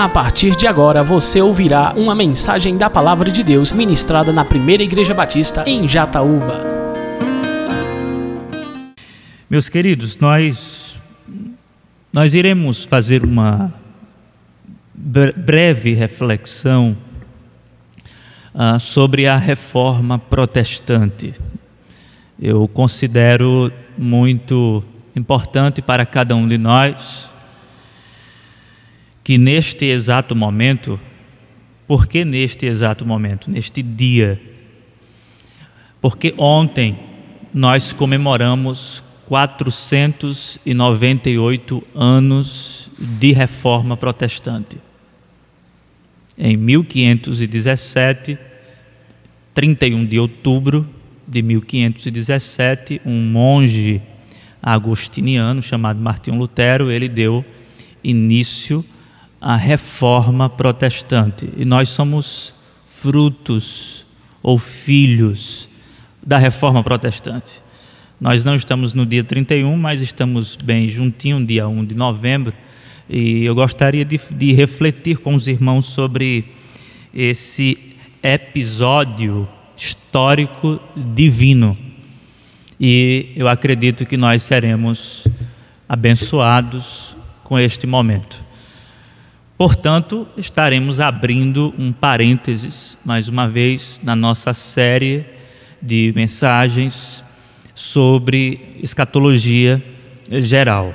A partir de agora você ouvirá uma mensagem da Palavra de Deus ministrada na Primeira Igreja Batista em Jataúba. Meus queridos, nós nós iremos fazer uma breve reflexão uh, sobre a reforma protestante. Eu considero muito importante para cada um de nós que neste exato momento, por que neste exato momento, neste dia? Porque ontem nós comemoramos 498 anos de reforma protestante. Em 1517, 31 de outubro de 1517, um monge agostiniano chamado Martinho Lutero, ele deu início à reforma protestante. E nós somos frutos ou filhos da reforma protestante. Nós não estamos no dia 31, mas estamos bem juntinho, dia 1 de novembro, e eu gostaria de, de refletir com os irmãos sobre esse episódio histórico divino. E eu acredito que nós seremos abençoados com este momento. Portanto, estaremos abrindo um parênteses, mais uma vez, na nossa série de mensagens sobre escatologia geral.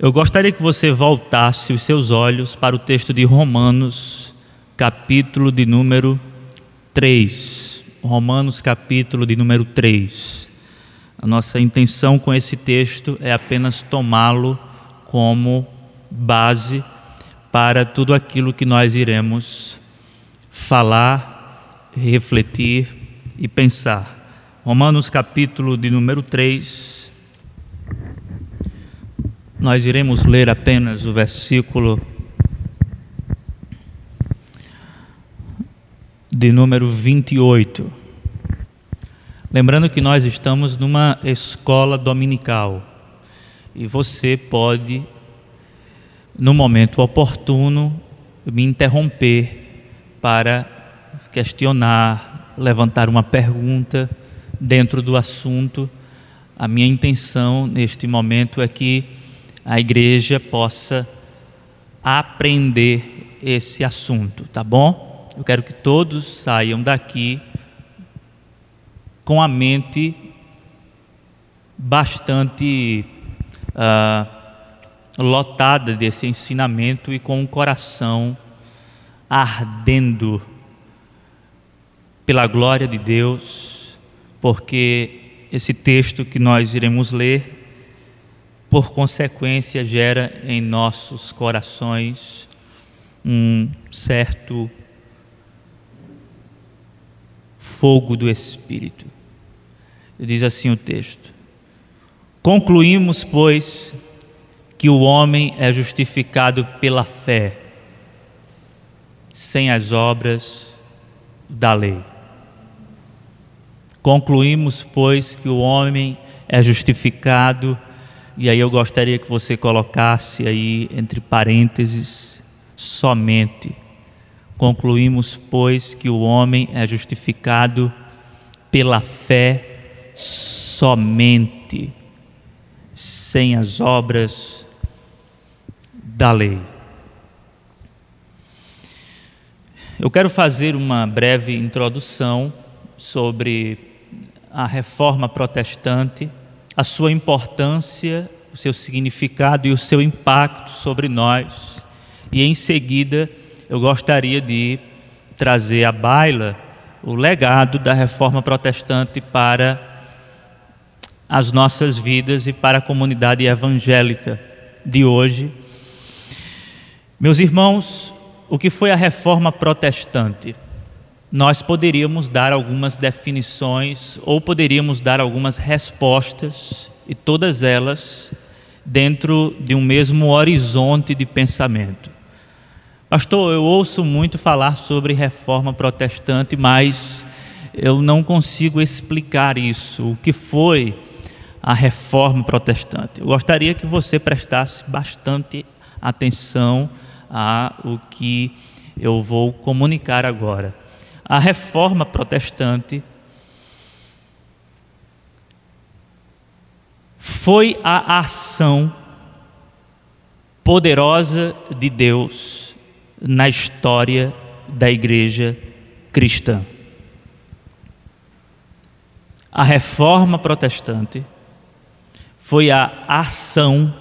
Eu gostaria que você voltasse os seus olhos para o texto de Romanos, capítulo de número 3. Romanos, capítulo de número 3. A nossa intenção com esse texto é apenas tomá-lo como base para tudo aquilo que nós iremos falar, refletir e pensar. Romanos capítulo de número 3. Nós iremos ler apenas o versículo de número 28. Lembrando que nós estamos numa escola dominical e você pode, no momento oportuno, me interromper para questionar, levantar uma pergunta dentro do assunto. A minha intenção neste momento é que a igreja possa aprender esse assunto, tá bom? Eu quero que todos saiam daqui com a mente bastante uh, lotada desse ensinamento e com o coração ardendo pela glória de Deus porque esse texto que nós iremos ler, por consequência, gera em nossos corações um certo fogo do Espírito. Diz assim o texto: Concluímos, pois, que o homem é justificado pela fé, sem as obras da lei. Concluímos, pois, que o homem é justificado, e aí eu gostaria que você colocasse aí entre parênteses somente. Concluímos, pois, que o homem é justificado pela fé somente, sem as obras da lei. Eu quero fazer uma breve introdução sobre a reforma protestante, a sua importância, o seu significado e o seu impacto sobre nós. E em seguida, eu gostaria de trazer à baila o legado da reforma protestante para as nossas vidas e para a comunidade evangélica de hoje. Meus irmãos, o que foi a reforma protestante? nós poderíamos dar algumas definições ou poderíamos dar algumas respostas, e todas elas dentro de um mesmo horizonte de pensamento. Pastor, eu ouço muito falar sobre reforma protestante, mas eu não consigo explicar isso. O que foi a reforma protestante? Eu gostaria que você prestasse bastante atenção a o que eu vou comunicar agora. A reforma protestante foi a ação poderosa de Deus na história da igreja cristã. A reforma protestante foi a ação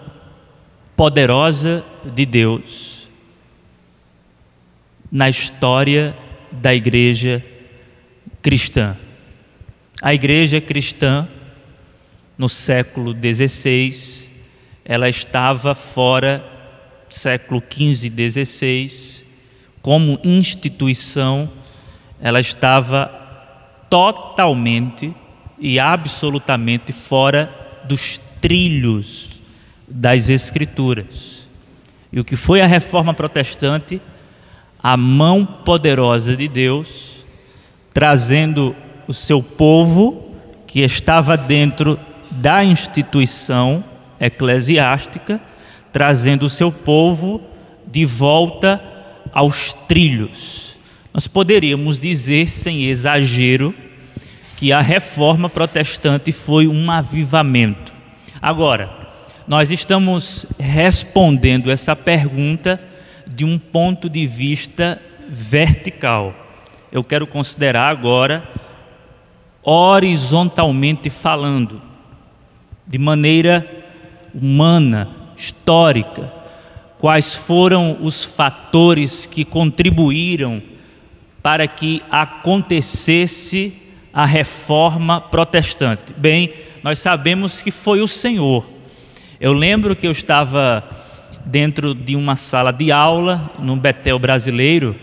poderosa de Deus na história da igreja cristã. A igreja cristã, no século XVI, ela estava fora, século XV e XVI, como instituição, ela estava totalmente e absolutamente fora dos trilhos das Escrituras. E o que foi a reforma protestante? A mão poderosa de Deus, trazendo o seu povo, que estava dentro da instituição eclesiástica, trazendo o seu povo de volta aos trilhos. Nós poderíamos dizer, sem exagero, que a reforma protestante foi um avivamento. Agora, nós estamos respondendo essa pergunta de um ponto de vista vertical. Eu quero considerar agora horizontalmente falando, de maneira humana, histórica, quais foram os fatores que contribuíram para que acontecesse a reforma protestante? Bem, nós sabemos que foi o Senhor. Eu lembro que eu estava dentro de uma sala de aula no Betel brasileiro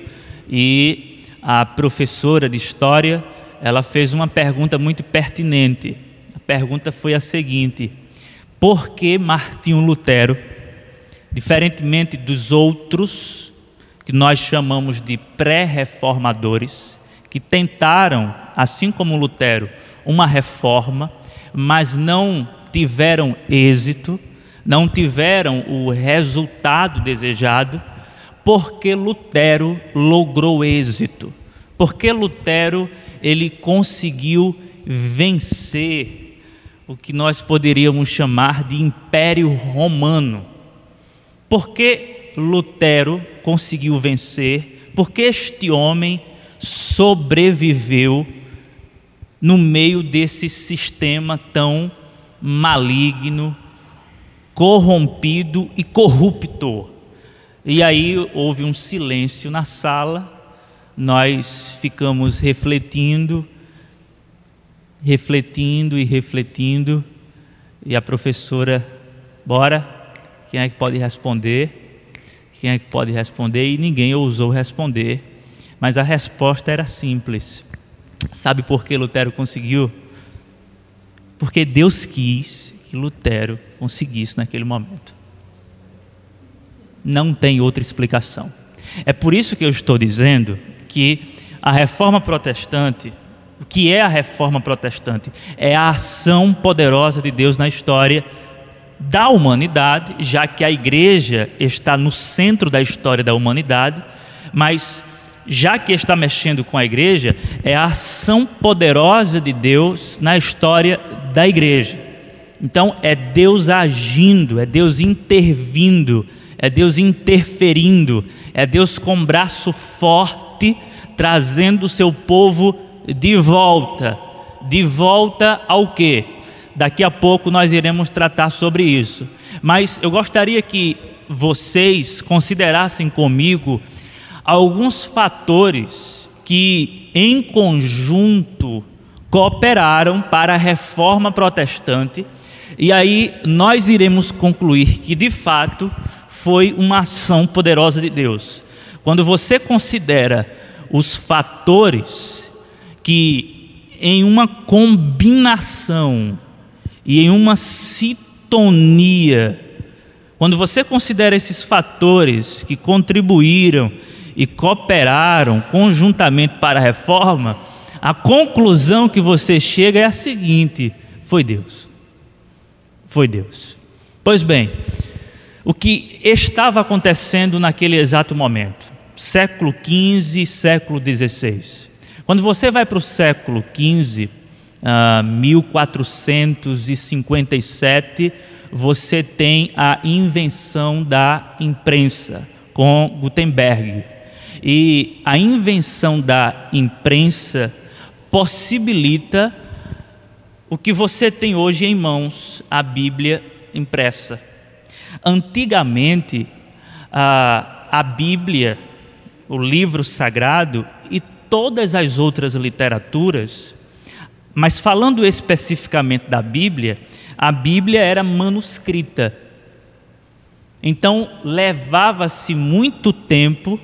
e a professora de história, ela fez uma pergunta muito pertinente. A pergunta foi a seguinte: por que Martinho Lutero, diferentemente dos outros que nós chamamos de pré-reformadores, que tentaram, assim como Lutero, uma reforma, mas não tiveram êxito, não tiveram o resultado desejado, porque Lutero logrou êxito, porque Lutero ele conseguiu vencer o que nós poderíamos chamar de Império Romano. Porque Lutero conseguiu vencer? Porque este homem sobreviveu no meio desse sistema tão maligno, corrompido e corrupto. E aí houve um silêncio na sala, nós ficamos refletindo, refletindo e refletindo, e a professora, bora, quem é que pode responder? Quem é que pode responder? E ninguém ousou responder. Mas a resposta era simples. Sabe por que Lutero conseguiu? Porque Deus quis que Lutero conseguisse naquele momento. Não tem outra explicação. É por isso que eu estou dizendo que a reforma protestante, o que é a reforma protestante? É a ação poderosa de Deus na história da humanidade, já que a igreja está no centro da história da humanidade, mas já que está mexendo com a igreja, é a ação poderosa de Deus na história da igreja. Então, é Deus agindo, é Deus intervindo, é Deus interferindo, é Deus com braço forte trazendo o seu povo de volta. De volta ao quê? Daqui a pouco nós iremos tratar sobre isso. Mas eu gostaria que vocês considerassem comigo alguns fatores que, em conjunto, cooperaram para a reforma protestante, e aí nós iremos concluir que, de fato, foi uma ação poderosa de Deus. Quando você considera os fatores que, em uma combinação e em uma sintonia, quando você considera esses fatores que contribuíram e cooperaram conjuntamente para a reforma, a conclusão que você chega é a seguinte: foi Deus. Foi Deus. Pois bem, o que estava acontecendo naquele exato momento, século XV, século XVI. Quando você vai para o século XV, uh, 1457, você tem a invenção da imprensa com Gutenberg. E a invenção da imprensa possibilita o que você tem hoje em mãos, a Bíblia impressa. Antigamente, a, a Bíblia, o livro sagrado e todas as outras literaturas, mas falando especificamente da Bíblia, a Bíblia era manuscrita. Então, levava-se muito tempo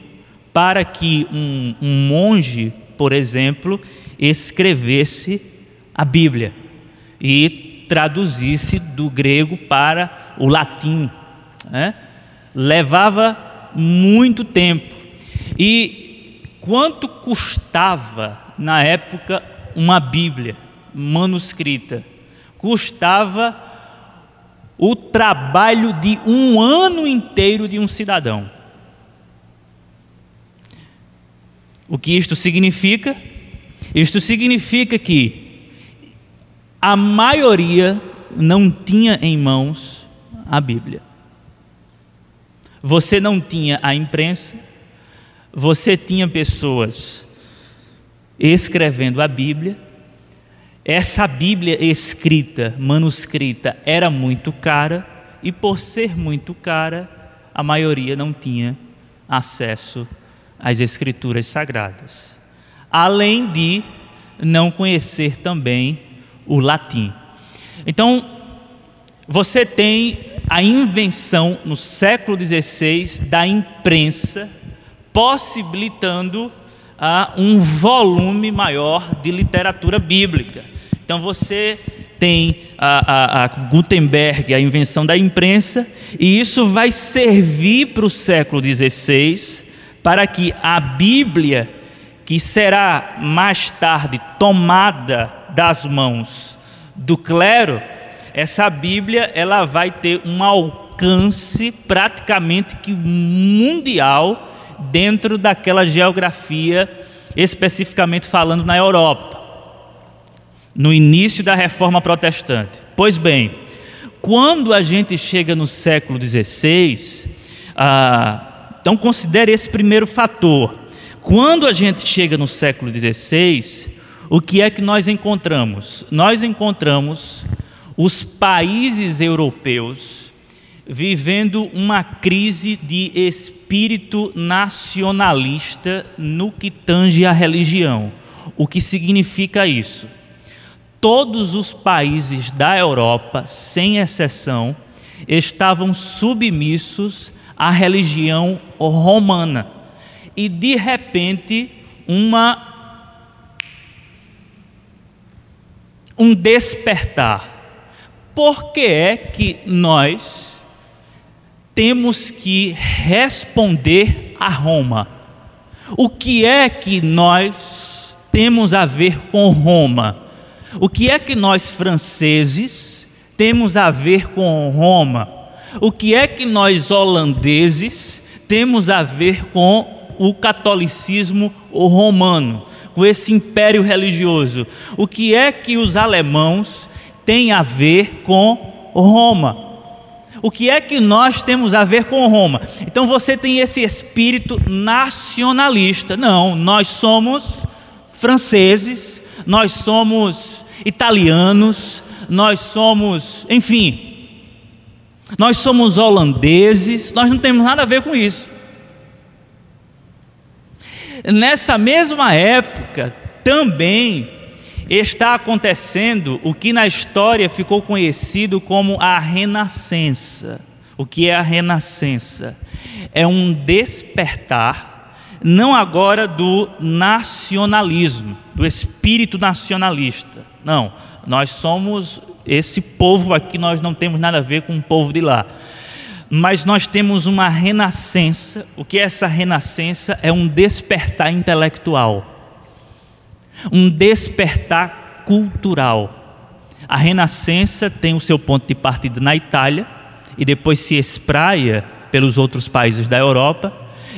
para que um, um monge, por exemplo, escrevesse a Bíblia e traduzisse do grego para o latim. Né? Levava muito tempo. E quanto custava na época uma Bíblia manuscrita? Custava o trabalho de um ano inteiro de um cidadão. O que isto significa? Isto significa que a maioria não tinha em mãos a Bíblia. Você não tinha a imprensa, você tinha pessoas escrevendo a Bíblia. Essa Bíblia escrita, manuscrita, era muito cara e, por ser muito cara, a maioria não tinha acesso às Escrituras sagradas. Além de não conhecer também o latim. Então, você tem a invenção no século XVI da imprensa, possibilitando ah, um volume maior de literatura bíblica. Então você tem a, a, a, Gutenberg, a invenção da imprensa, e isso vai servir para o século XVI para que a Bíblia, que será mais tarde tomada das mãos do clero, essa Bíblia ela vai ter um alcance praticamente que mundial dentro daquela geografia, especificamente falando na Europa, no início da Reforma Protestante. Pois bem, quando a gente chega no século XVI, ah, então considere esse primeiro fator. Quando a gente chega no século XVI, o que é que nós encontramos? Nós encontramos os países europeus vivendo uma crise de espírito nacionalista no que tange à religião. O que significa isso? Todos os países da Europa, sem exceção, estavam submissos à religião romana. E de repente, uma um despertar por que é que nós temos que responder a Roma? O que é que nós temos a ver com Roma? O que é que nós franceses temos a ver com Roma? O que é que nós holandeses temos a ver com o catolicismo romano, com esse império religioso? O que é que os alemãos tem a ver com Roma. O que é que nós temos a ver com Roma? Então você tem esse espírito nacionalista. Não, nós somos franceses, nós somos italianos, nós somos, enfim, nós somos holandeses, nós não temos nada a ver com isso. Nessa mesma época, também está acontecendo o que na história ficou conhecido como a renascença. O que é a renascença? É um despertar, não agora do nacionalismo, do espírito nacionalista. Não, nós somos esse povo aqui, nós não temos nada a ver com o povo de lá. Mas nós temos uma renascença. O que é essa renascença? É um despertar intelectual um despertar cultural. A Renascença tem o seu ponto de partida na Itália e depois se espraia pelos outros países da Europa.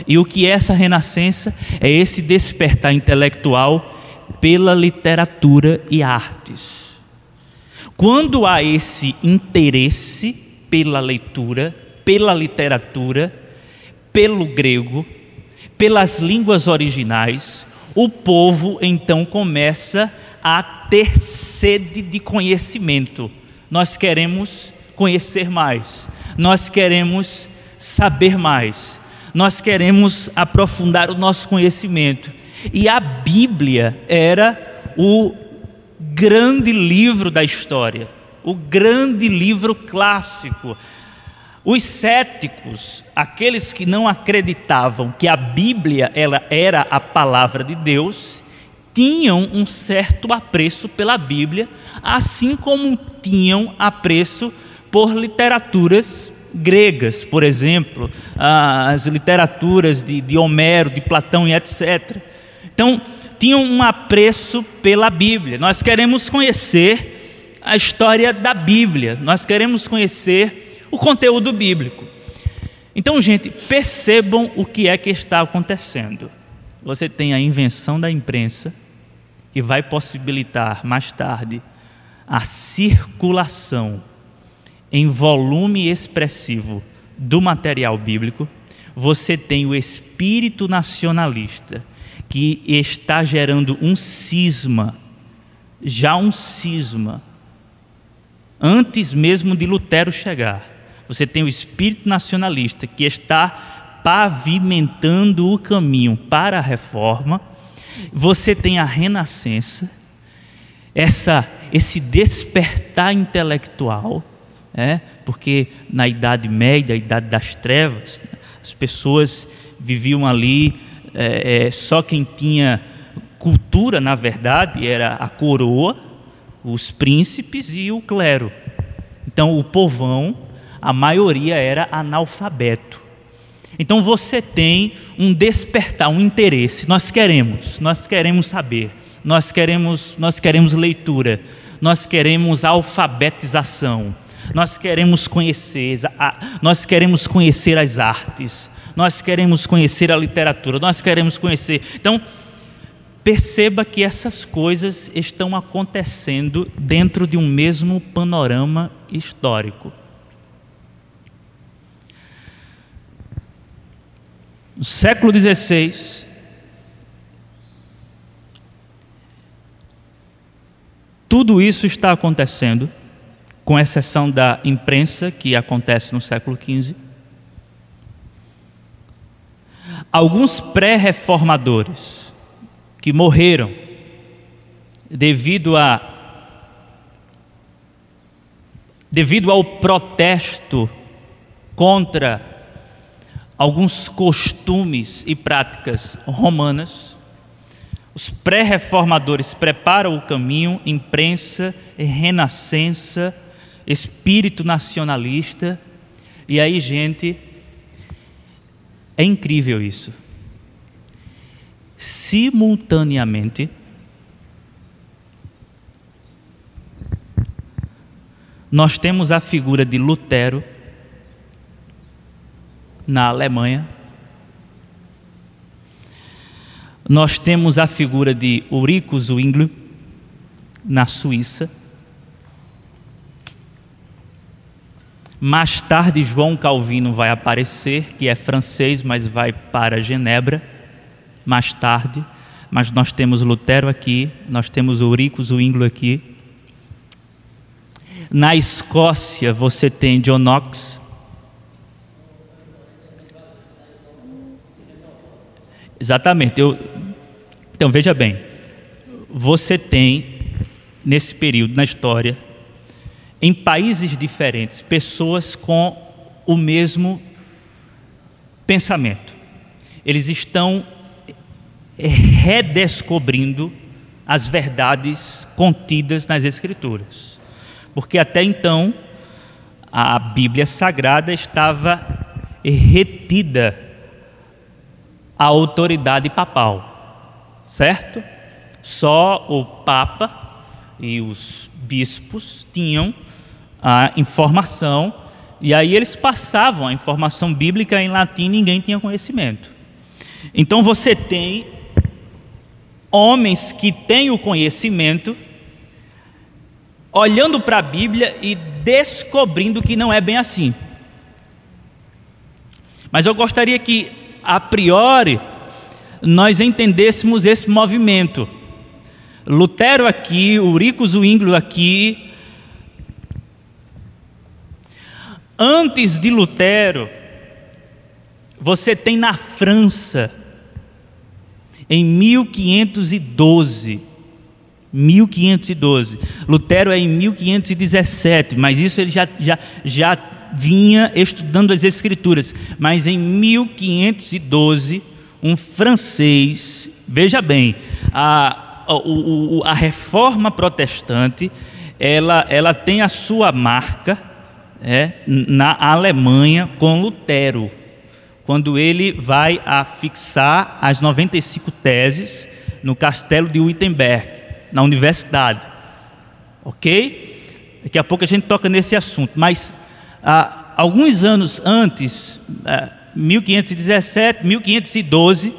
E o que é essa renascença? É esse despertar intelectual pela literatura e artes. Quando há esse interesse pela leitura, pela literatura, pelo grego, pelas línguas originais, o povo então começa a ter sede de conhecimento. Nós queremos conhecer mais, nós queremos saber mais, nós queremos aprofundar o nosso conhecimento. E a Bíblia era o grande livro da história, o grande livro clássico. Os céticos, aqueles que não acreditavam que a Bíblia ela era a palavra de Deus, tinham um certo apreço pela Bíblia, assim como tinham apreço por literaturas gregas, por exemplo, as literaturas de, de Homero, de Platão e etc. Então, tinham um apreço pela Bíblia. Nós queremos conhecer a história da Bíblia, nós queremos conhecer o conteúdo bíblico. Então, gente, percebam o que é que está acontecendo. Você tem a invenção da imprensa, que vai possibilitar mais tarde a circulação em volume expressivo do material bíblico, você tem o espírito nacionalista que está gerando um cisma, já um cisma, antes mesmo de Lutero chegar. Você tem o espírito nacionalista que está pavimentando o caminho para a reforma. Você tem a renascença, essa esse despertar intelectual é? porque na Idade Média, a Idade das Trevas, as pessoas viviam ali, é, é, só quem tinha cultura, na verdade, era a coroa, os príncipes e o clero. Então, o povão, a maioria era analfabeto. Então, você tem um despertar, um interesse. Nós queremos, nós queremos saber, nós queremos, nós queremos leitura, nós queremos alfabetização nós queremos conhecer, nós queremos conhecer as artes, nós queremos conhecer a literatura, nós queremos conhecer. Então, perceba que essas coisas estão acontecendo dentro de um mesmo panorama histórico. No século XVI, tudo isso está acontecendo com exceção da imprensa, que acontece no século XV. Alguns pré-reformadores que morreram devido a devido ao protesto contra alguns costumes e práticas romanas, os pré-reformadores preparam o caminho, imprensa, renascença, espírito nacionalista. E aí, gente, é incrível isso. Simultaneamente, nós temos a figura de Lutero na Alemanha. Nós temos a figura de Ulrico Zwingli na Suíça. Mais tarde, João Calvino vai aparecer, que é francês, mas vai para Genebra, mais tarde. Mas nós temos Lutero aqui, nós temos Eurico Zwingli aqui. Na Escócia, você tem John Knox. Exatamente. Eu, então, veja bem. Você tem, nesse período na história, em países diferentes, pessoas com o mesmo pensamento. Eles estão redescobrindo as verdades contidas nas Escrituras. Porque até então a Bíblia Sagrada estava retida à autoridade papal, certo? Só o Papa e os bispos tinham a informação E aí eles passavam a informação bíblica em latim, ninguém tinha conhecimento. Então você tem homens que têm o conhecimento, olhando para a Bíblia e descobrindo que não é bem assim. Mas eu gostaria que, a priori, nós entendêssemos esse movimento. Lutero aqui, Urico Zwinglio aqui. Antes de Lutero, você tem na França, em 1512, 1512. Lutero é em 1517, mas isso ele já, já, já vinha estudando as Escrituras. Mas em 1512, um francês, veja bem, a, a, a reforma protestante, ela, ela tem a sua marca é, na Alemanha com Lutero, quando ele vai a fixar as 95 teses no castelo de Wittenberg, na universidade. Ok? Daqui a pouco a gente toca nesse assunto, mas alguns anos antes, ah, 1517, 1512,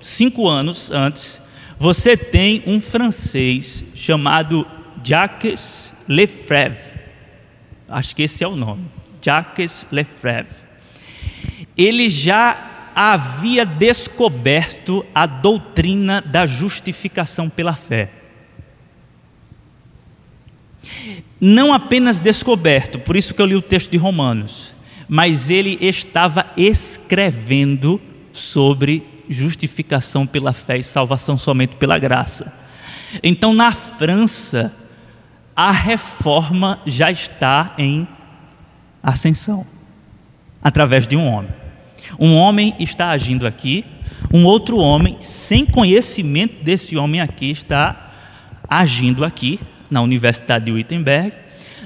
cinco anos antes, você tem um francês chamado Jacques Lefebvre. Acho que esse é o nome. Jacques Lefebvre. Ele já havia descoberto a doutrina da justificação pela fé. Não apenas descoberto, por isso que eu li o texto de Romanos, mas ele estava escrevendo sobre justificação pela fé e salvação somente pela graça. Então, na França, a reforma já está em ascensão através de um homem. Um homem está agindo aqui, um outro homem, sem conhecimento desse homem aqui, está agindo aqui, na Universidade de Wittenberg,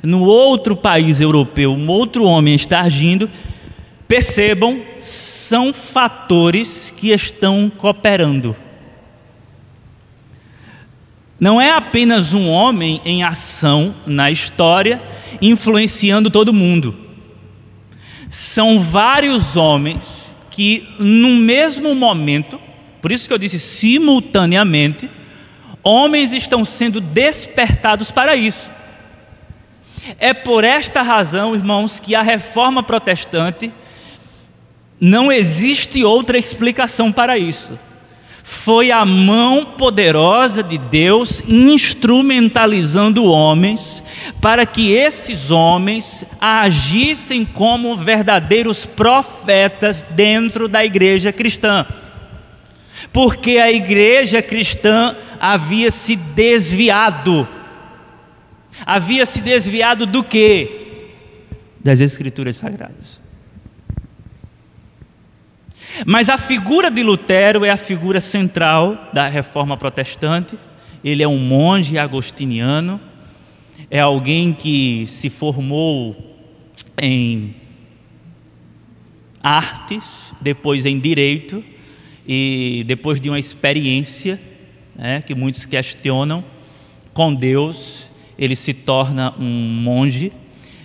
no outro país europeu, um outro homem está agindo, percebam, são fatores que estão cooperando. Não é apenas um homem em ação na história, influenciando todo mundo. São vários homens que, no mesmo momento, por isso que eu disse simultaneamente, homens estão sendo despertados para isso. É por esta razão, irmãos, que a reforma protestante não existe outra explicação para isso. Foi a mão poderosa de Deus instrumentalizando homens para que esses homens agissem como verdadeiros profetas dentro da igreja cristã. Porque a igreja cristã havia se desviado havia se desviado do que? Das Escrituras Sagradas. Mas a figura de Lutero é a figura central da reforma protestante. Ele é um monge agostiniano, é alguém que se formou em artes, depois em direito, e depois de uma experiência né, que muitos questionam com Deus, ele se torna um monge,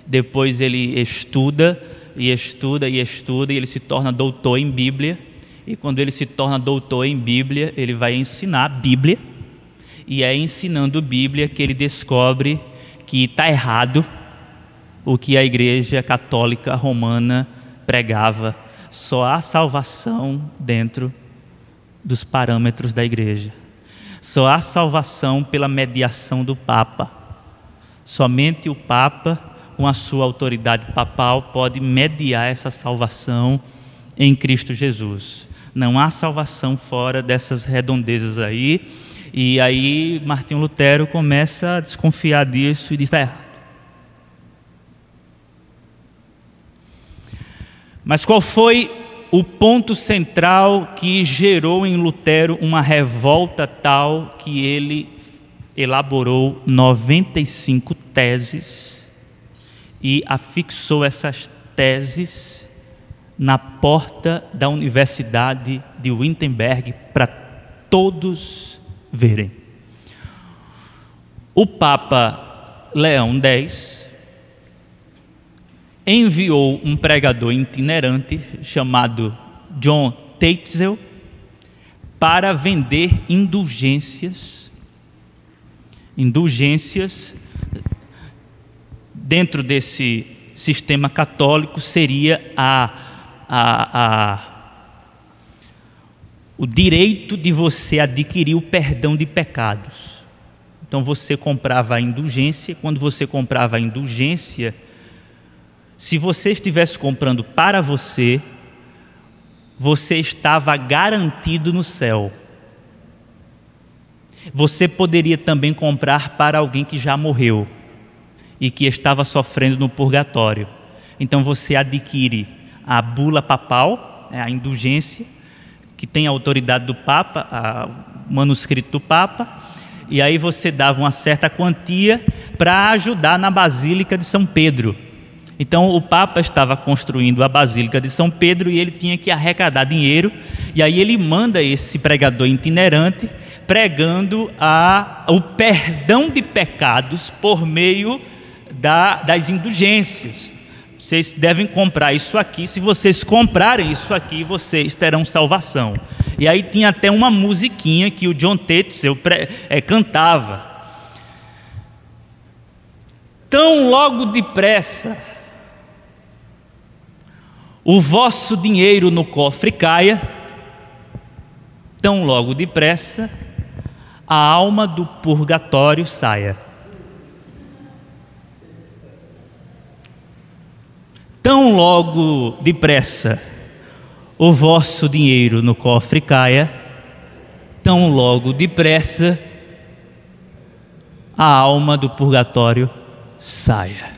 depois ele estuda e estuda e estuda e ele se torna doutor em Bíblia. E quando ele se torna doutor em Bíblia, ele vai ensinar Bíblia. E é ensinando Bíblia que ele descobre que está errado o que a Igreja Católica Romana pregava. Só há salvação dentro dos parâmetros da Igreja. Só há salvação pela mediação do Papa. Somente o Papa, com a sua autoridade papal, pode mediar essa salvação em Cristo Jesus. Não há salvação fora dessas redondezas aí. E aí Martinho Lutero começa a desconfiar disso e diz: está errado. Mas qual foi o ponto central que gerou em Lutero uma revolta tal que ele elaborou 95 teses e afixou essas teses na porta da Universidade de Wittenberg para todos verem. O Papa Leão X, enviou um pregador itinerante chamado John Tatzel para vender indulgências. Indulgências dentro desse sistema católico seria a, a, a, o direito de você adquirir o perdão de pecados. Então você comprava a indulgência, quando você comprava a indulgência, se você estivesse comprando para você, você estava garantido no céu. Você poderia também comprar para alguém que já morreu e que estava sofrendo no purgatório. Então você adquire a bula papal, né, a indulgência, que tem a autoridade do Papa, o manuscrito do Papa, e aí você dava uma certa quantia para ajudar na Basílica de São Pedro. Então o Papa estava construindo a Basílica de São Pedro e ele tinha que arrecadar dinheiro, e aí ele manda esse pregador itinerante pregando a, o perdão de pecados por meio da, das indulgências. Vocês devem comprar isso aqui. Se vocês comprarem isso aqui, vocês terão salvação. E aí tinha até uma musiquinha que o John Tetzel é, cantava. Tão logo depressa o vosso dinheiro no cofre caia, tão logo depressa a alma do purgatório saia. Tão logo depressa o vosso dinheiro no cofre caia, tão logo depressa a alma do purgatório saia.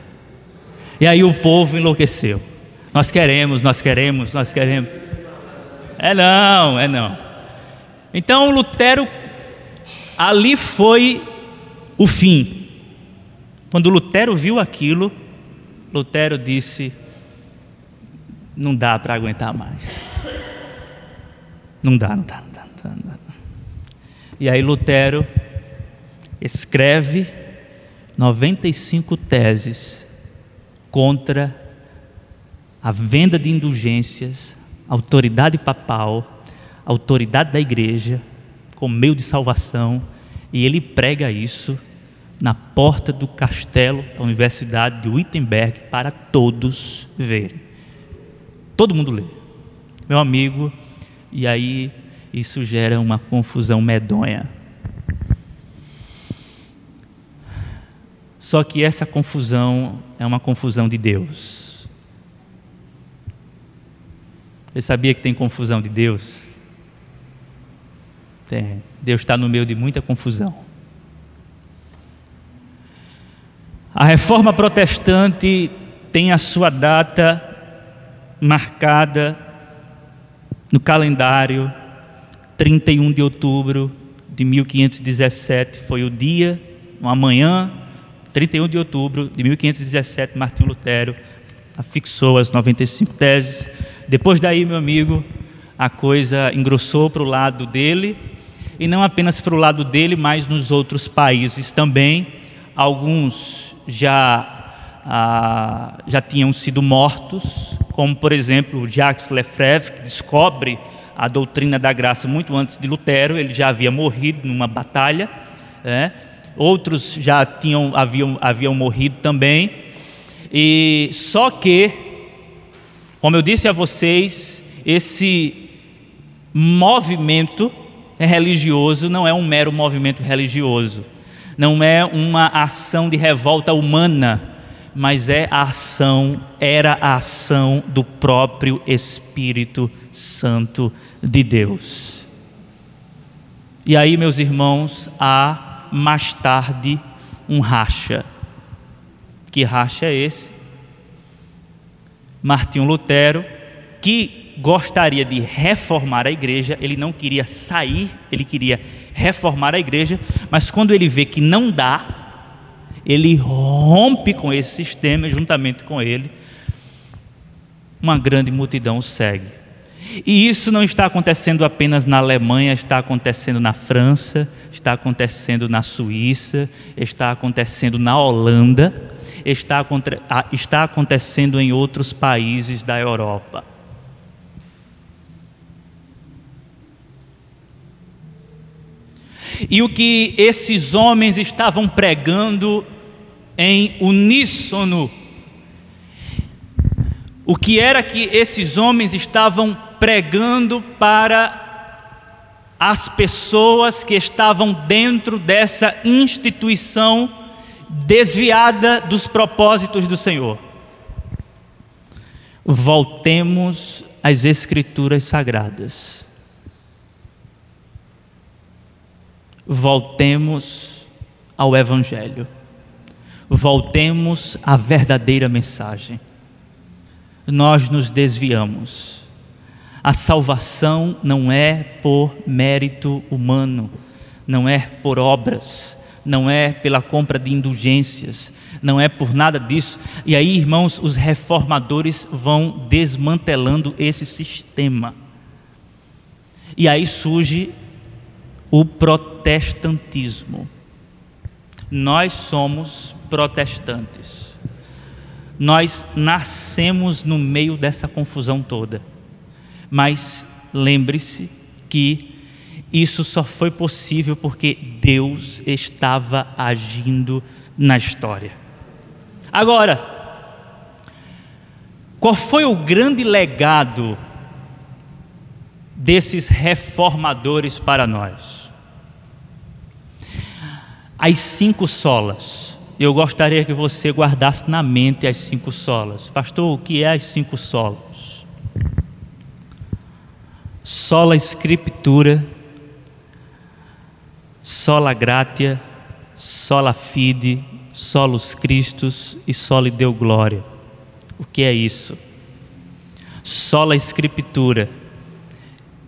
E aí o povo enlouqueceu. Nós queremos, nós queremos, nós queremos. É não, é não. Então Lutero, ali foi o fim. Quando Lutero viu aquilo, Lutero disse: não dá para aguentar mais. Não dá, não dá, não dá, não dá, E aí Lutero escreve 95 teses contra a venda de indulgências, autoridade papal, autoridade da igreja, como meio de salvação, e ele prega isso na porta do castelo da Universidade de Wittenberg para todos verem. Todo mundo lê. Meu amigo, e aí isso gera uma confusão medonha. Só que essa confusão é uma confusão de Deus. Você sabia que tem confusão de Deus? Tem. Deus está no meio de muita confusão. A reforma protestante tem a sua data marcada no calendário 31 de outubro de 1517 foi o dia, uma manhã, 31 de outubro de 1517, Martinho Lutero afixou as 95 teses. Depois daí, meu amigo, a coisa engrossou para o lado dele, e não apenas para o lado dele, mas nos outros países também. Alguns já ah, já tinham sido mortos, como por exemplo Jacques Lefebvre, que descobre a doutrina da graça muito antes de Lutero, ele já havia morrido numa batalha, né? outros já tinham, haviam, haviam morrido também, e só que, como eu disse a vocês, esse movimento religioso não é um mero movimento religioso, não é uma ação de revolta humana, mas é a ação, era a ação do próprio Espírito Santo de Deus. E aí, meus irmãos, há mais tarde um racha. Que racha é esse? Martinho Lutero, que gostaria de reformar a igreja, ele não queria sair, ele queria reformar a igreja, mas quando ele vê que não dá, ele rompe com esse sistema e, juntamente com ele, uma grande multidão o segue. E isso não está acontecendo apenas na Alemanha, está acontecendo na França, está acontecendo na Suíça, está acontecendo na Holanda, está, está acontecendo em outros países da Europa. E o que esses homens estavam pregando em uníssono, o que era que esses homens estavam pregando para as pessoas que estavam dentro dessa instituição desviada dos propósitos do Senhor. Voltemos às Escrituras Sagradas. Voltemos ao Evangelho. Voltemos à verdadeira mensagem. Nós nos desviamos a salvação não é por mérito humano, não é por obras, não é pela compra de indulgências, não é por nada disso. E aí, irmãos, os reformadores vão desmantelando esse sistema. E aí surge o protestantismo. Nós somos protestantes. Nós nascemos no meio dessa confusão toda. Mas lembre-se que isso só foi possível porque Deus estava agindo na história. Agora, qual foi o grande legado desses reformadores para nós? As cinco solas. Eu gostaria que você guardasse na mente as cinco solas. Pastor, o que é as cinco solas? sola scriptura, sola gratia, sola fide, solus Christus e soli deu glória. O que é isso? Sola escritura.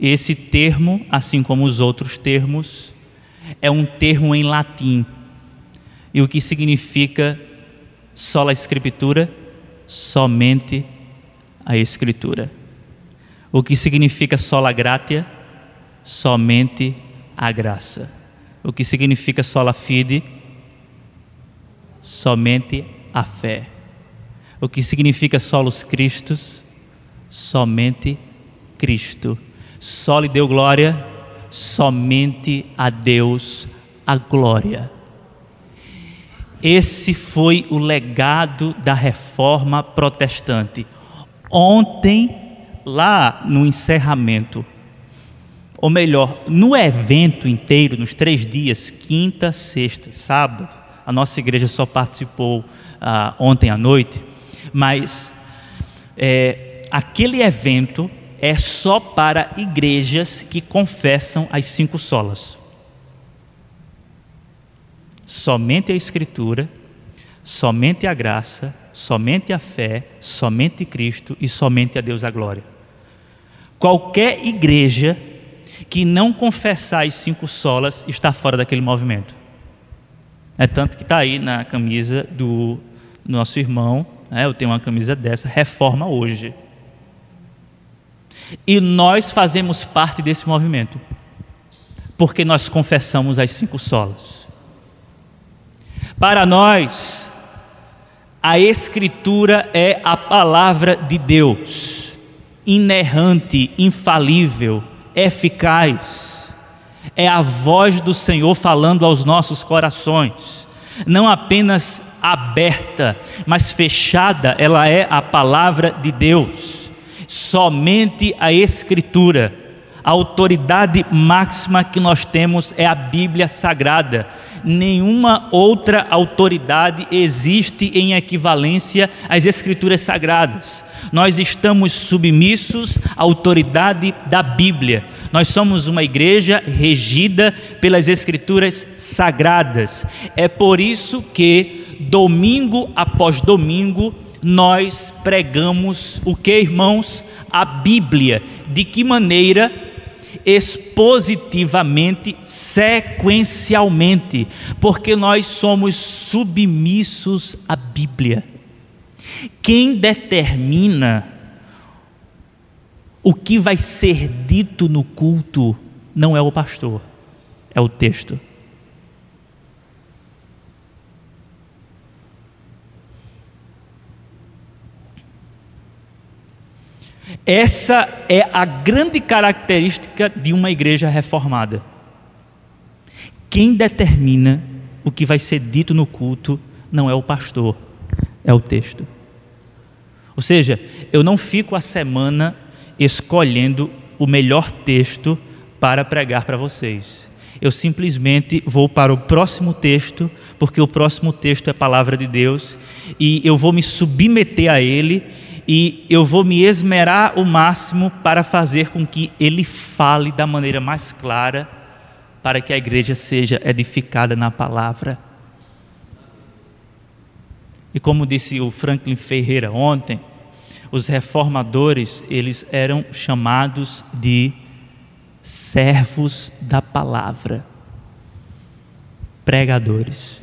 Esse termo, assim como os outros termos, é um termo em latim. E o que significa sola escritura? Somente a escritura. O que significa sola gratia? Somente a graça. O que significa sola fide? Somente a fé. O que significa solos Cristos? Somente Cristo. Só deu glória, somente a Deus a glória. Esse foi o legado da reforma protestante. Ontem lá no encerramento, ou melhor, no evento inteiro, nos três dias, quinta, sexta, sábado, a nossa igreja só participou ah, ontem à noite, mas é, aquele evento é só para igrejas que confessam as cinco solas. Somente a Escritura, somente a graça, somente a fé, somente Cristo e somente a Deus a glória. Qualquer igreja que não confessar as cinco solas está fora daquele movimento. É tanto que está aí na camisa do nosso irmão, né, eu tenho uma camisa dessa, reforma hoje. E nós fazemos parte desse movimento, porque nós confessamos as cinco solas. Para nós, a Escritura é a palavra de Deus inerrante, infalível, eficaz. É a voz do Senhor falando aos nossos corações, não apenas aberta, mas fechada, ela é a palavra de Deus. Somente a Escritura, a autoridade máxima que nós temos é a Bíblia Sagrada nenhuma outra autoridade existe em equivalência às Escrituras Sagradas. Nós estamos submissos à autoridade da Bíblia. Nós somos uma igreja regida pelas Escrituras Sagradas. É por isso que, domingo após domingo, nós pregamos o que, irmãos? A Bíblia. De que maneira? Expositivamente, sequencialmente, porque nós somos submissos à Bíblia. Quem determina o que vai ser dito no culto não é o pastor, é o texto. Essa é a grande característica de uma igreja reformada. Quem determina o que vai ser dito no culto não é o pastor, é o texto. Ou seja, eu não fico a semana escolhendo o melhor texto para pregar para vocês. Eu simplesmente vou para o próximo texto, porque o próximo texto é a palavra de Deus, e eu vou me submeter a ele e eu vou me esmerar o máximo para fazer com que ele fale da maneira mais clara, para que a igreja seja edificada na palavra. E como disse o Franklin Ferreira ontem, os reformadores, eles eram chamados de servos da palavra, pregadores.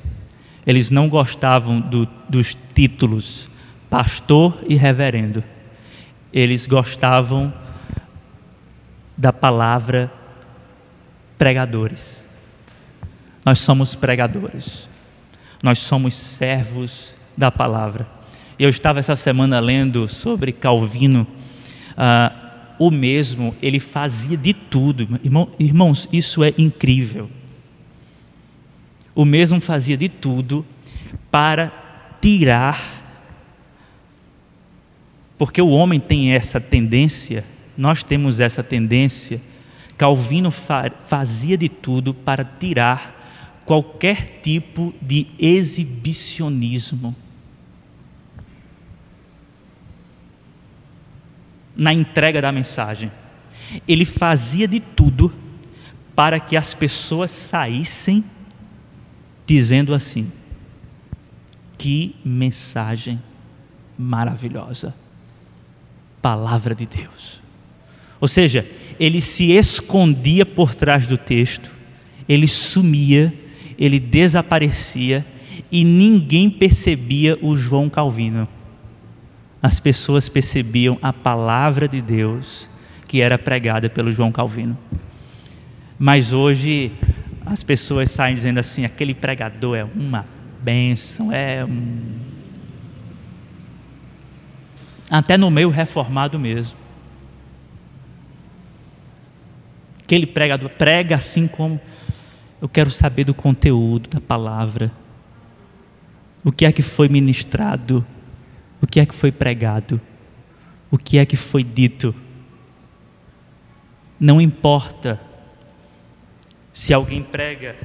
Eles não gostavam do, dos títulos pastor e reverendo. Eles gostavam da palavra pregadores. Nós somos pregadores. Nós somos servos da palavra. Eu estava essa semana lendo sobre Calvino. Uh, o mesmo, ele fazia de tudo. Irmãos, isso é incrível. O mesmo fazia de tudo para tirar porque o homem tem essa tendência, nós temos essa tendência. Calvino fazia de tudo para tirar qualquer tipo de exibicionismo. Na entrega da mensagem, ele fazia de tudo para que as pessoas saíssem dizendo assim: que mensagem maravilhosa palavra de Deus. Ou seja, ele se escondia por trás do texto, ele sumia, ele desaparecia e ninguém percebia o João Calvino. As pessoas percebiam a palavra de Deus que era pregada pelo João Calvino. Mas hoje as pessoas saem dizendo assim: aquele pregador é uma bênção, é um até no meio reformado mesmo. Aquele pregador prega assim como eu quero saber do conteúdo da palavra. O que é que foi ministrado? O que é que foi pregado? O que é que foi dito? Não importa se alguém prega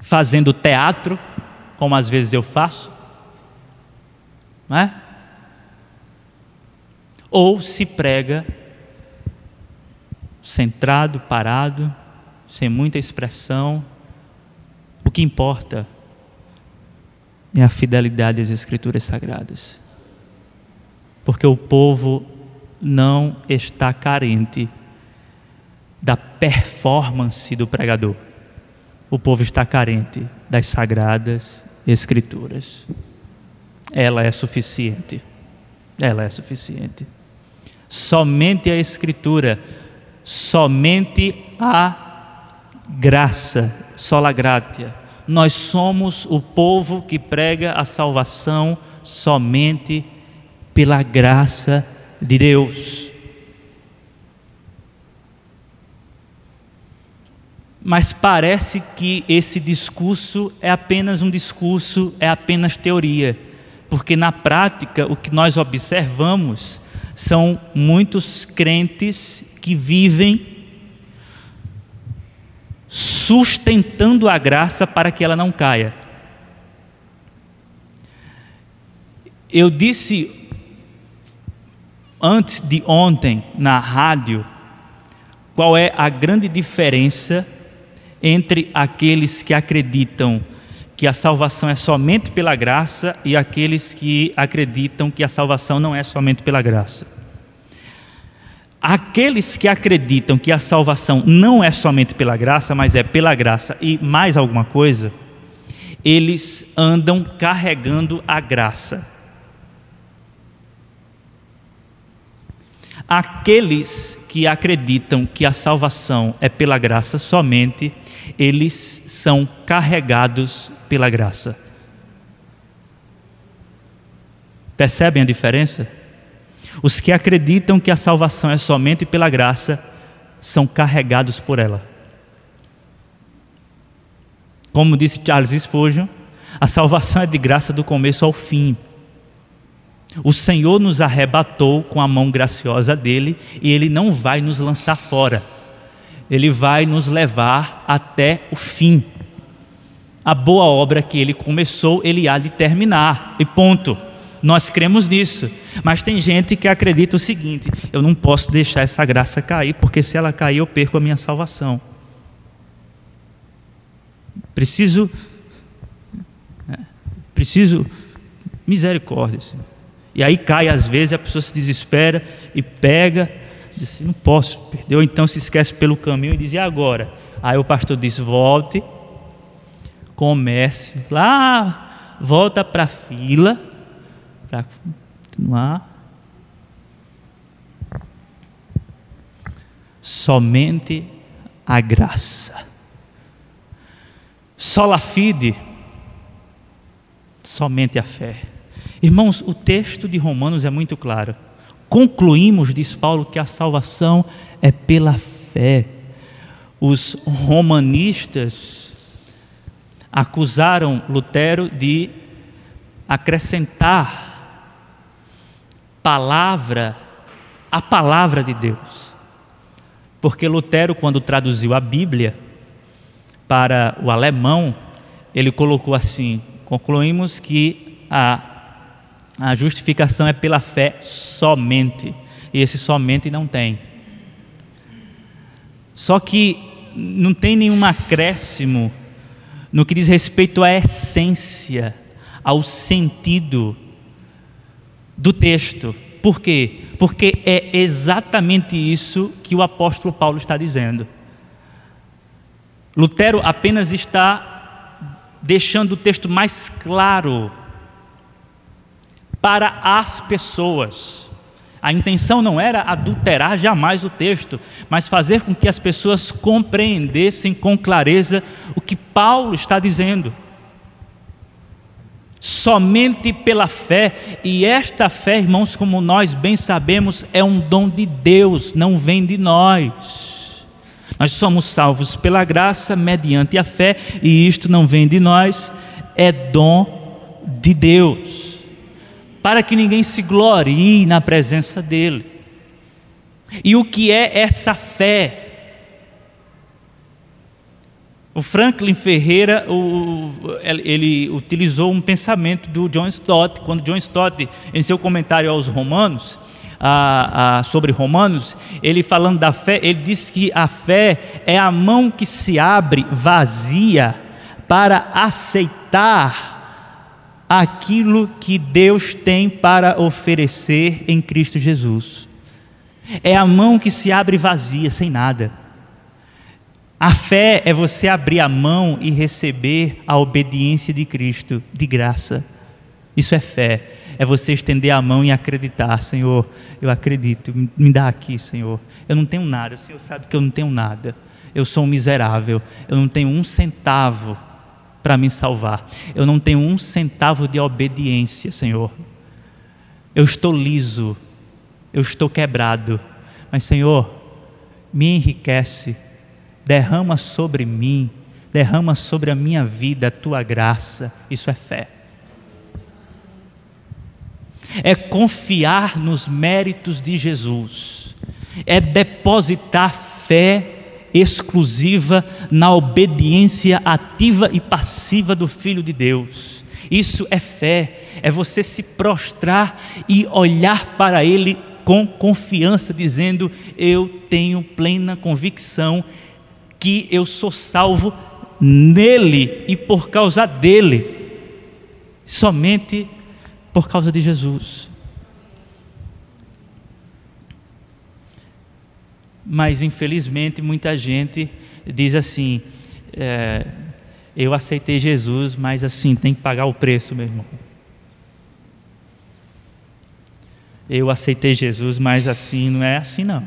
fazendo teatro, como às vezes eu faço, não é? Ou se prega centrado, parado, sem muita expressão. O que importa é a fidelidade às Escrituras Sagradas. Porque o povo não está carente da performance do pregador. O povo está carente das sagradas Escrituras ela é suficiente. Ela é suficiente. Somente a Escritura, somente a graça, sola gratia. Nós somos o povo que prega a salvação somente pela graça de Deus. Mas parece que esse discurso é apenas um discurso, é apenas teoria porque na prática o que nós observamos são muitos crentes que vivem sustentando a graça para que ela não caia. Eu disse antes de ontem na rádio qual é a grande diferença entre aqueles que acreditam que a salvação é somente pela graça e aqueles que acreditam que a salvação não é somente pela graça. Aqueles que acreditam que a salvação não é somente pela graça, mas é pela graça e mais alguma coisa, eles andam carregando a graça. Aqueles que acreditam que a salvação é pela graça somente, eles são carregados pela graça. Percebem a diferença? Os que acreditam que a salvação é somente pela graça são carregados por ela. Como disse Charles Spurgeon, a salvação é de graça do começo ao fim. O Senhor nos arrebatou com a mão graciosa dele e ele não vai nos lançar fora. Ele vai nos levar até o fim. A boa obra que ele começou, ele há de terminar. E ponto. Nós cremos nisso. Mas tem gente que acredita o seguinte: eu não posso deixar essa graça cair, porque se ela cair, eu perco a minha salvação. Preciso. É, preciso. Misericórdia, Senhor. E aí cai, às vezes, a pessoa se desespera e pega, diz assim: não posso perder. Ou então se esquece pelo caminho e diz: e agora? Aí o pastor diz: volte, comece lá, volta para a fila para continuar. Somente a graça. Sola fide, somente a fé. Irmãos, o texto de Romanos é muito claro. Concluímos, diz Paulo, que a salvação é pela fé. Os romanistas acusaram Lutero de acrescentar palavra, a palavra de Deus. Porque Lutero, quando traduziu a Bíblia para o alemão, ele colocou assim: concluímos que a, a justificação é pela fé somente. E esse somente não tem. Só que não tem nenhum acréscimo no que diz respeito à essência, ao sentido do texto. Por quê? Porque é exatamente isso que o apóstolo Paulo está dizendo. Lutero apenas está deixando o texto mais claro para as pessoas. A intenção não era adulterar jamais o texto, mas fazer com que as pessoas compreendessem com clareza o que Paulo está dizendo somente pela fé, e esta fé, irmãos, como nós bem sabemos, é um dom de Deus, não vem de nós. Nós somos salvos pela graça, mediante a fé, e isto não vem de nós, é dom de Deus, para que ninguém se glorie na presença dEle. E o que é essa fé? O Franklin Ferreira, o, ele utilizou um pensamento do John Stott, quando John Stott, em seu comentário aos Romanos, a, a, sobre Romanos, ele falando da fé, ele diz que a fé é a mão que se abre vazia para aceitar aquilo que Deus tem para oferecer em Cristo Jesus. É a mão que se abre vazia, sem nada. A fé é você abrir a mão e receber a obediência de Cristo de graça. Isso é fé. É você estender a mão e acreditar, Senhor, eu acredito, me dá aqui, Senhor. Eu não tenho nada, o Senhor sabe que eu não tenho nada. Eu sou um miserável, eu não tenho um centavo para me salvar. Eu não tenho um centavo de obediência, Senhor. Eu estou liso, eu estou quebrado, mas, Senhor, me enriquece derrama sobre mim, derrama sobre a minha vida a tua graça. Isso é fé. É confiar nos méritos de Jesus, é depositar fé exclusiva na obediência ativa e passiva do Filho de Deus. Isso é fé, é você se prostrar e olhar para Ele com confiança, dizendo: Eu tenho plena convicção que eu sou salvo nele e por causa dele, somente por causa de Jesus. Mas infelizmente muita gente diz assim: é, eu aceitei Jesus, mas assim tem que pagar o preço, meu irmão. Eu aceitei Jesus, mas assim não é assim não.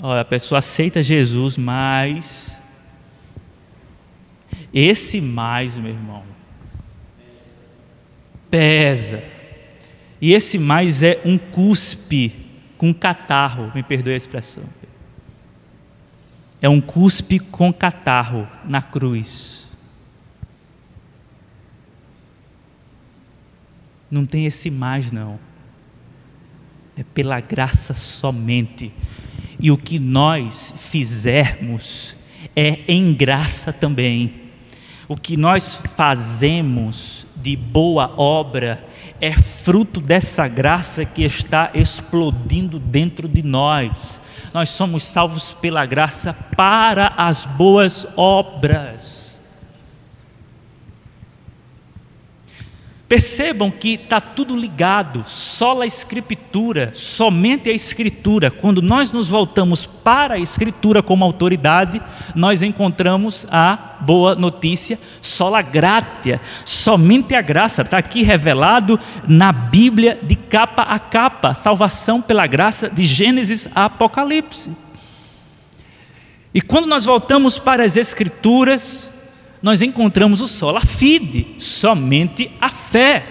Olha, a pessoa aceita Jesus, mas Esse mais, meu irmão, pesa. E esse mais é um cuspe com catarro, me perdoe a expressão. É um cuspe com catarro na cruz. Não tem esse mais, não. É pela graça somente. E o que nós fizermos é em graça também. O que nós fazemos de boa obra é fruto dessa graça que está explodindo dentro de nós. Nós somos salvos pela graça para as boas obras. Percebam que está tudo ligado, só a Escritura, somente a Escritura. Quando nós nos voltamos para a Escritura como autoridade, nós encontramos a boa notícia, só a gratia, somente a graça. Está aqui revelado na Bíblia de capa a capa, salvação pela graça de Gênesis a Apocalipse. E quando nós voltamos para as Escrituras, nós encontramos o sola fide, somente a fé.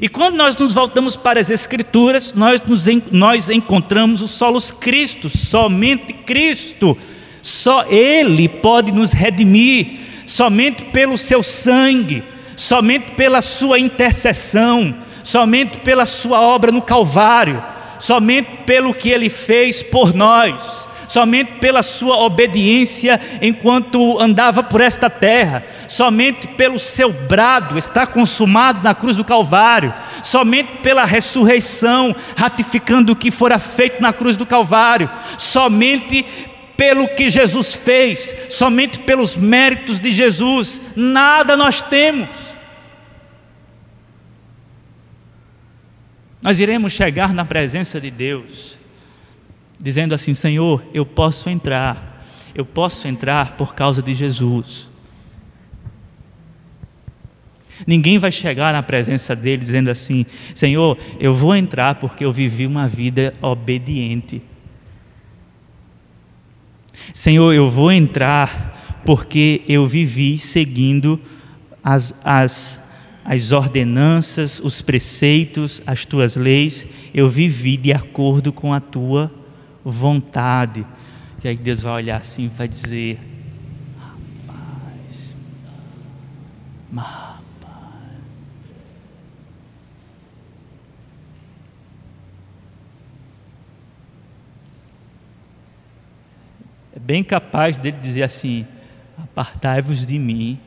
E quando nós nos voltamos para as Escrituras, nós, nos, nós encontramos o solos Cristo, somente Cristo. Só Ele pode nos redimir, somente pelo seu sangue, somente pela sua intercessão, somente pela sua obra no Calvário, somente pelo que Ele fez por nós somente pela sua obediência enquanto andava por esta terra, somente pelo seu brado está consumado na cruz do Calvário, somente pela ressurreição, ratificando o que fora feito na cruz do Calvário, somente pelo que Jesus fez, somente pelos méritos de Jesus, nada nós temos. Nós iremos chegar na presença de Deus dizendo assim: Senhor, eu posso entrar, eu posso entrar por causa de Jesus. Ninguém vai chegar na presença dele dizendo assim: Senhor, eu vou entrar porque eu vivi uma vida obediente. Senhor, eu vou entrar porque eu vivi seguindo as, as, as ordenanças, os preceitos, as tuas leis, eu vivi de acordo com a tua vontade. E aí Deus vai olhar assim e vai dizer: Rapaz, rapaz. É bem capaz dele dizer assim: Apartai-vos de mim,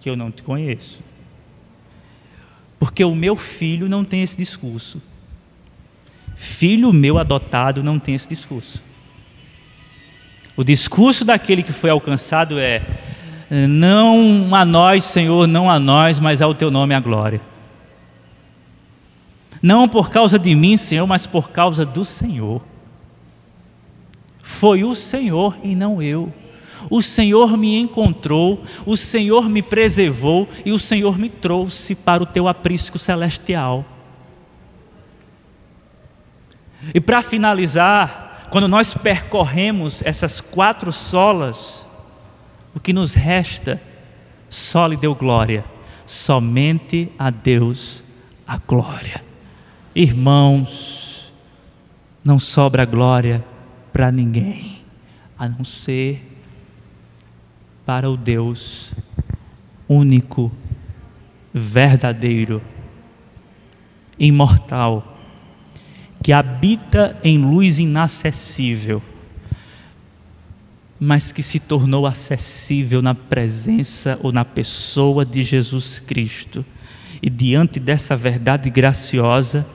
que eu não te conheço. Porque o meu filho não tem esse discurso. Filho meu adotado não tem esse discurso. O discurso daquele que foi alcançado é: não a nós, Senhor, não a nós, mas ao teu nome a glória. Não por causa de mim, Senhor, mas por causa do Senhor. Foi o Senhor e não eu. O Senhor me encontrou, o Senhor me preservou e o Senhor me trouxe para o teu aprisco celestial. E para finalizar, quando nós percorremos essas quatro solas, o que nos resta só lhe deu glória, somente a Deus a glória. Irmãos, não sobra glória para ninguém, a não ser para o Deus único, verdadeiro, imortal que habita em luz inacessível, mas que se tornou acessível na presença ou na pessoa de Jesus Cristo. E diante dessa verdade graciosa,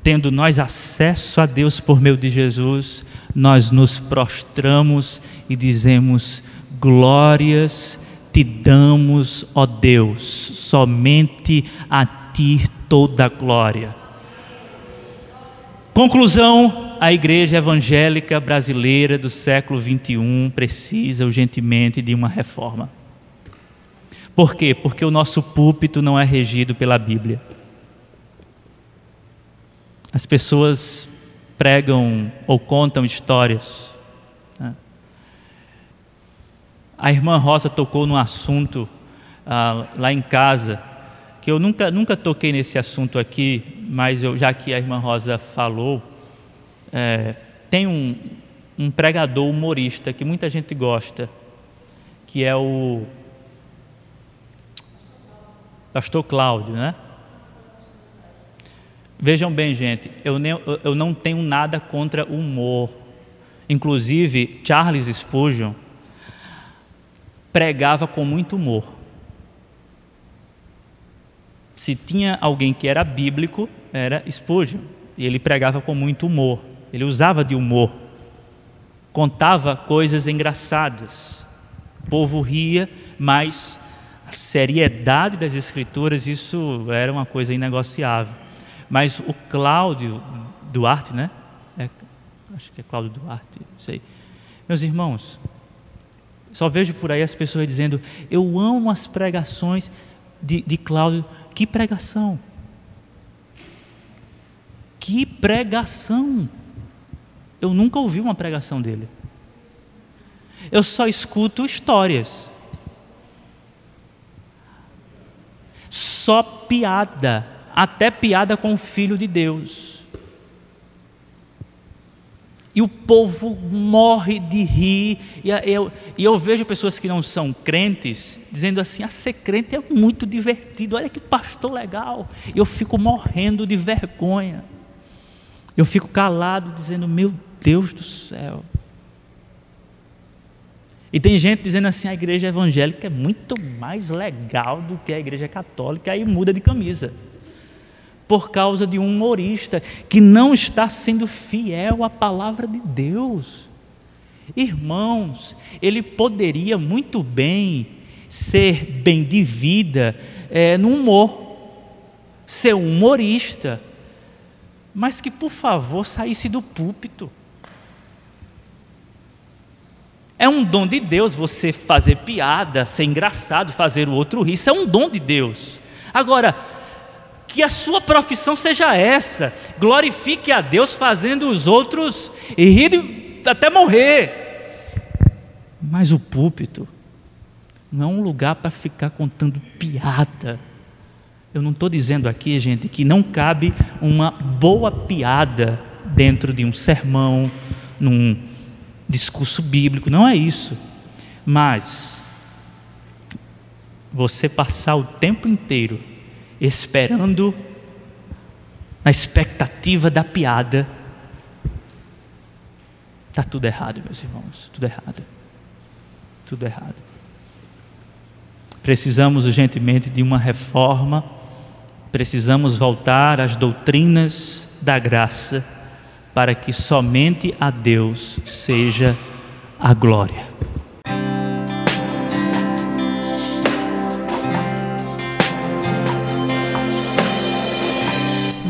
tendo nós acesso a Deus por meio de Jesus, nós nos prostramos e dizemos: Glórias te damos, ó Deus, somente a ti toda a glória. Conclusão: a igreja evangélica brasileira do século 21 precisa urgentemente de uma reforma. Por quê? Porque o nosso púlpito não é regido pela Bíblia. As pessoas pregam ou contam histórias. Né? A irmã Rosa tocou num assunto ah, lá em casa, que eu nunca, nunca toquei nesse assunto aqui, mas eu, já que a irmã Rosa falou, é, tem um, um pregador humorista que muita gente gosta, que é o Pastor Cláudio, né? Vejam bem, gente, eu, nem, eu não tenho nada contra o humor. Inclusive, Charles Spurgeon pregava com muito humor. Se tinha alguém que era bíblico, era Spurgeon. E ele pregava com muito humor. Ele usava de humor. Contava coisas engraçadas. O povo ria, mas a seriedade das escrituras, isso era uma coisa inegociável. Mas o Cláudio Duarte, né? É, acho que é Cláudio Duarte, não sei. Meus irmãos, só vejo por aí as pessoas dizendo: Eu amo as pregações de, de Cláudio. Que pregação! Que pregação! Eu nunca ouvi uma pregação dele. Eu só escuto histórias. só piada, até piada com o Filho de Deus. E o povo morre de rir. E eu, e eu vejo pessoas que não são crentes dizendo assim: a ah, ser crente é muito divertido, olha que pastor legal. Eu fico morrendo de vergonha. Eu fico calado, dizendo: meu Deus do céu. E tem gente dizendo assim: a igreja evangélica é muito mais legal do que a igreja católica, aí muda de camisa. Por causa de um humorista que não está sendo fiel à palavra de Deus. Irmãos, ele poderia muito bem ser bem de vida é, no humor, ser um humorista, mas que por favor saísse do púlpito. É um dom de Deus você fazer piada, ser engraçado, fazer o outro rir. Isso é um dom de Deus. Agora, que a sua profissão seja essa. Glorifique a Deus fazendo os outros rir até morrer. Mas o púlpito não é um lugar para ficar contando piada. Eu não estou dizendo aqui, gente, que não cabe uma boa piada dentro de um sermão, num discurso bíblico, não é isso. Mas você passar o tempo inteiro esperando na expectativa da piada, está tudo errado, meus irmãos, tudo errado. Tudo errado. Precisamos urgentemente de uma reforma, precisamos voltar às doutrinas da graça para que somente a Deus seja a glória.